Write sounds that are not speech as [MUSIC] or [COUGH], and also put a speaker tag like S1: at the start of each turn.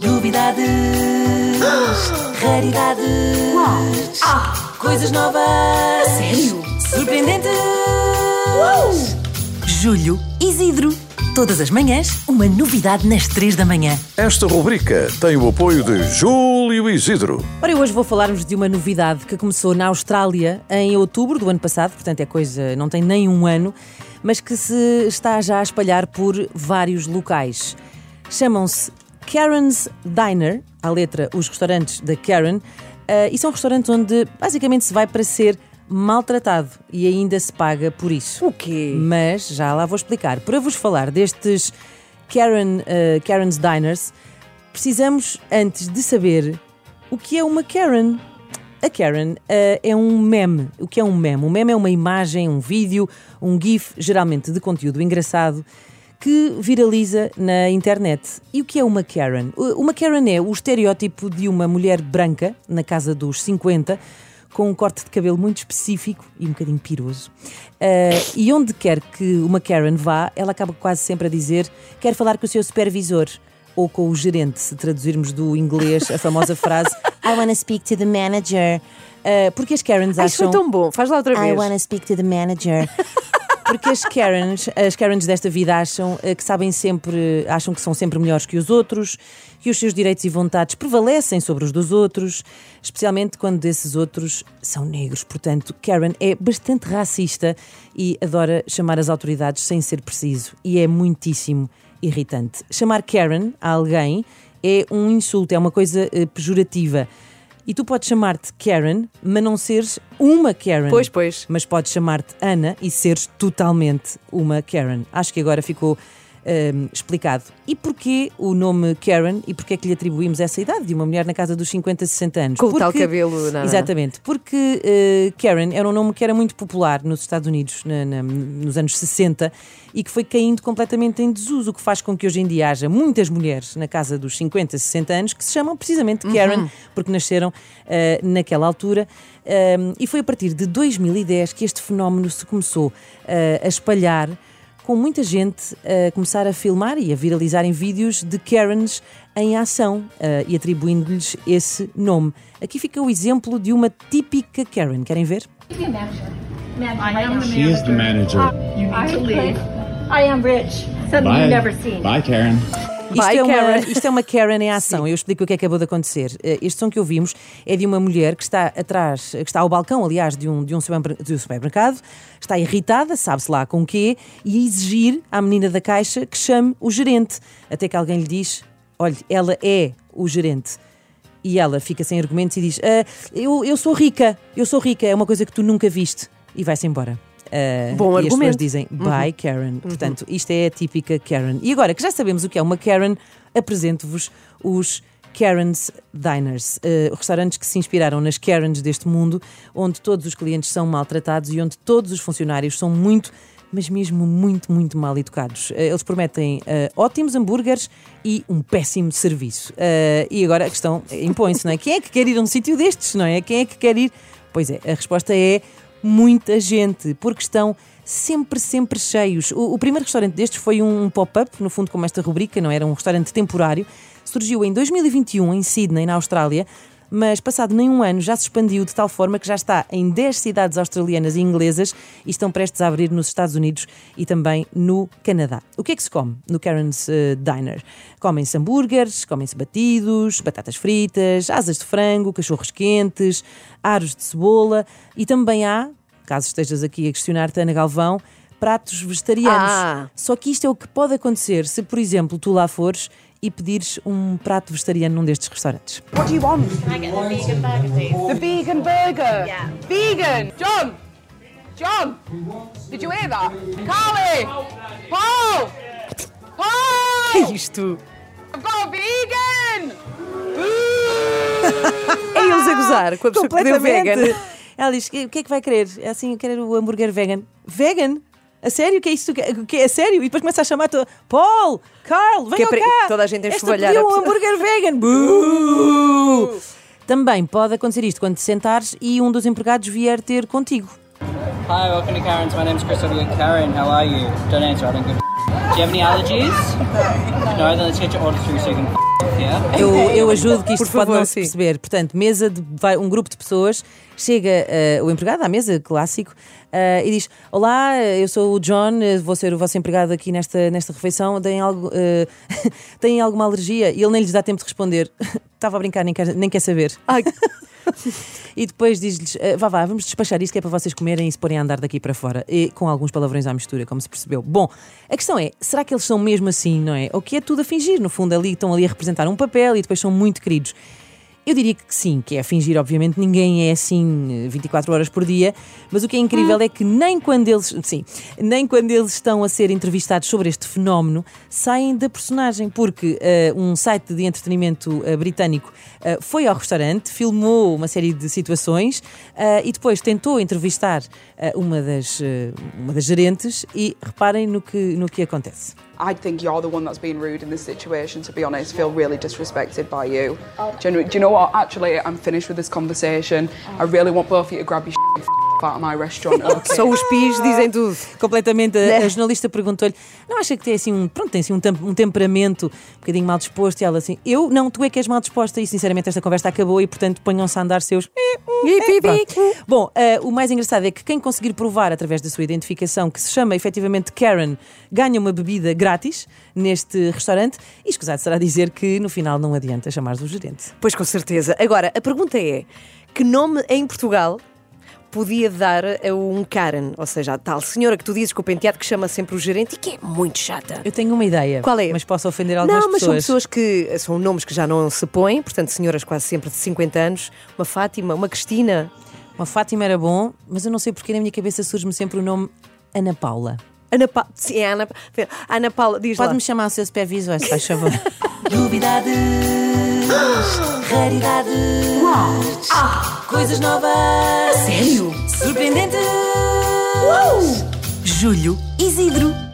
S1: Novidades, raridades, coisas novas,
S2: sério?
S1: surpreendentes.
S2: Julho, Isidro. Todas as manhãs, uma novidade nas 3 da manhã.
S3: Esta rubrica tem o apoio de Júlio Isidro.
S4: Ora, eu hoje vou falar-vos de uma novidade que começou na Austrália em outubro do ano passado, portanto é coisa, não tem nem um ano, mas que se está já a espalhar por vários locais. Chamam-se Karen's Diner, à letra os restaurantes da Karen, eh, e são restaurantes onde basicamente se vai para ser maltratado e ainda se paga por isso.
S2: O quê?
S4: Mas já lá vou explicar. Para vos falar destes Karen, eh, Karen's Diners, precisamos antes de saber o que é uma Karen. A Karen eh, é um meme. O que é um meme? Um meme é uma imagem, um vídeo, um GIF, geralmente de conteúdo engraçado, que viraliza na internet. E o que é uma Karen? Uma Karen é o estereótipo de uma mulher branca, na casa dos 50, com um corte de cabelo muito específico e um bocadinho piroso. Uh, e onde quer que uma Karen vá, ela acaba quase sempre a dizer: quer falar com o seu supervisor. Ou com o gerente, se traduzirmos do inglês a famosa frase [LAUGHS] I wanna speak to the manager. Uh, porque as Karens
S2: Ai, isso
S4: acham.
S2: foi tão bom. Faz lá outra
S4: I
S2: vez.
S4: wanna speak to the manager. [LAUGHS] Porque as Karens, as Karens desta vida acham eh, que sabem sempre, acham que são sempre melhores que os outros, que os seus direitos e vontades prevalecem sobre os dos outros, especialmente quando esses outros são negros. Portanto, Karen é bastante racista e adora chamar as autoridades sem ser preciso. E é muitíssimo irritante. Chamar Karen a alguém é um insulto, é uma coisa eh, pejorativa. E tu podes chamar-te Karen, mas não seres uma Karen.
S2: Pois, pois.
S4: Mas podes chamar-te Ana e seres totalmente uma Karen. Acho que agora ficou hum, explicado. E porquê o nome Karen e porquê é que lhe atribuímos essa idade de uma mulher na casa dos 50, 60 anos?
S2: Com o tal
S4: Porque-
S2: cabelo, não é?
S4: Exatamente. Porque eh, Karen era um nome que era muito popular nos Estados Unidos na- na- nos anos 60 e que foi caindo completamente em desuso, o que faz com que hoje em dia haja muitas mulheres na casa dos 50, 60 anos que se chamam precisamente Karen, porque nasceram eh, naquela altura. Um, e foi a partir de 2010 que este fenómeno se começou eh, a espalhar com muita gente a começar a filmar e a viralizarem vídeos de Karens em ação eh, e atribuindo-lhes esse nome. Aqui fica o exemplo de uma típica Karen. Querem ver?
S5: I am the
S6: She is the manager.
S5: You need to leave.
S7: I am rich. Something
S6: Bye.
S7: you've never seen.
S6: Bye, Karen.
S4: Isto, é uma,
S2: Karen.
S4: isto é uma Karen em [LAUGHS] ação. Eu explico o que é que acabou de acontecer. Eh, Este som que ouvimos é de uma mulher que está atrás, que está ao balcão, aliás, de um, de um, de um supermercado, está irritada, sabe-se lá com o quê, e a exigir à menina da caixa que chame o gerente. Até que alguém lhe diz: olha, ela é o gerente. E ela fica sem argumentos e diz: "Ah, eu, eu sou rica, eu sou rica, é uma coisa que tu nunca viste. E vai-se embora. Ah,
S2: Bom
S4: e as pessoas
S2: argumento.
S4: dizem bye Karen. Portanto, isto é a típica Karen. E agora que já sabemos o que é uma Karen, apresento-vos os Karen's Diners, eh, restaurantes que se inspiraram nas Karens deste mundo, onde todos os clientes são maltratados e onde todos os funcionários são muito, mas mesmo muito, muito mal educados. Eh, eles prometem eh, ótimos hambúrgueres e um péssimo serviço. E agora a questão impõe-se, não é? Quem é que quer ir a um sítio destes, não é? Quem é que quer ir? Pois é, a resposta é muita gente, porque estão sempre, sempre cheios. O, o primeiro restaurante destes foi um pop-up, no fundo, como esta rubrica, não era um restaurante temporário. Surgiu em 2021 em Sydney, na Austrália, mas passado nem um ano já se expandiu de tal forma que já está em 10 cidades australianas e inglesas e estão prestes a abrir nos Estados Unidos e também no Canadá. O que é que se come no Karen's eh, Diner? Comem-se hambúrgueres, comem-se batidos, batatas fritas, asas de frango, cachorros quentes, aros de cebola e também há, caso estejas aqui a questionar-te, Ana Galvão, pratos vegetarianos.
S2: Ah.
S4: Só que isto é o que pode acontecer se, por exemplo, tu lá fores e pedires um prato vegetariano num destes restaurantes.
S8: What do you want?
S7: I get the vegan burger, please.
S8: The vegan burger.
S7: Yeah.
S8: Vegan. John. John. Did you hear that? Carly. Paul. Paul.
S2: Que é isto?
S8: I've got a vegan. [LAUGHS]
S2: É eles a gozar com a pessoa que vegan.
S4: Ela diz: o que é que vai querer? É assim, eu quero o hambúrguer vegan. Vegan? A sério? Que é isso? Que é a sério? E depois começa a chamar toda, Paul, Carl, venham
S2: é para-
S4: cá.
S2: toda a gente a
S4: Esta
S2: esfovalhar
S4: pediu
S2: a
S4: um hambúrguer vegan. Buuu! [LAUGHS] Também pode acontecer isto quando te sentares e um dos empregados vier ter contigo.
S1: Hi, welcome to Karen's. My name's Chris W. Karen, how are you? Don't answer, I don't give a Do you have any allergies? No, then let's get your order through so you can f- yeah?
S4: Eu, eu ajudo que isto
S6: Por
S4: pode
S6: favor,
S4: não se
S6: sim.
S4: perceber. Portanto, mesa de vai- um grupo de pessoas, chega eh, o empregado à mesa, clássico, eh, e diz: Olá, eu sou o John, eh, vou ser o vosso empregado aqui nesta, nesta refeição. Têm, algo, eh, [LAUGHS] têm alguma alergia? E ele nem lhes dá tempo de responder. [LAUGHS] Estava a brincar, nem quer, nem quer saber.
S6: Ai, [LAUGHS]
S4: E depois diz-lhes: "Ah, vá, vá, vamos despachar isto que é para vocês comerem e se porem a andar daqui para fora. E com alguns palavrões à mistura, como se percebeu. Bom, a questão é: será que eles são mesmo assim, não é? Ou que é tudo a fingir? No fundo, ali estão ali a representar um papel e depois são muito queridos. Eu diria que sim, que é fingir, obviamente, ninguém é assim eh, 24 horas por dia, mas o que é incrível é que nem quando eles, sim, nem quando eles estão a ser entrevistados sobre este fenómeno, saem da personagem, porque eh, um site de entretenimento eh, britânico eh, foi ao restaurante, filmou uma série de situações eh, e depois tentou entrevistar eh, uma, das, eh, uma das gerentes e reparem no que, no que acontece.
S8: I think you're the one that's being rude in this situation, to be honest. Feel really disrespected by you. Do you know what? Actually, I'm finished with this conversation. I really want both of you to grab your out of my restaurant, [LAUGHS] okay?
S6: só os pis dizem tudo.
S4: completamente. A, [LAUGHS] a jornalista perguntou-lhe: não acha que tem assim um, pronto, tem assim um, tem- um temperamento um bocadinho mal disposto? E ela assim: eu não, tu é que és mal disposta. E sinceramente esta conversa acabou e portanto ponham-se a andar seus. Bom, eh, o mais engraçado é que quem conseguir provar através da sua identificação que se chama efetivamente Karen ganha uma bebida grátis neste restaurante. E escusado será dizer que no final não adianta chamar o gerente.
S6: Pois com certeza. Agora, a pergunta é: que nome em Portugal podia dar a um Karen? Ou seja, a tal senhora que tu dizes com o penteado que chama sempre o gerente e que é muito chata.
S4: Eu tenho uma ideia.
S6: Qual é?
S4: Mas posso ofender algumas
S6: Não, mas são
S4: pessoas.
S6: pessoas que são nomes que já não se põem, portanto, senhoras quase sempre de 50 anos, uma Fátima, uma Cristina,
S4: Uma Fátima era bom, mas eu não sei porque na minha cabeça surge-me sempre o nome Ana Paula.
S6: Ana Paula. Sim, é Ana, Ana Paula, diz lá.
S4: Pode-me chamar o seu supervisor, se faz favor. [LAUGHS] Novidades, raridades, coisas novas. sério? Surpreendentes. Julho Isidro.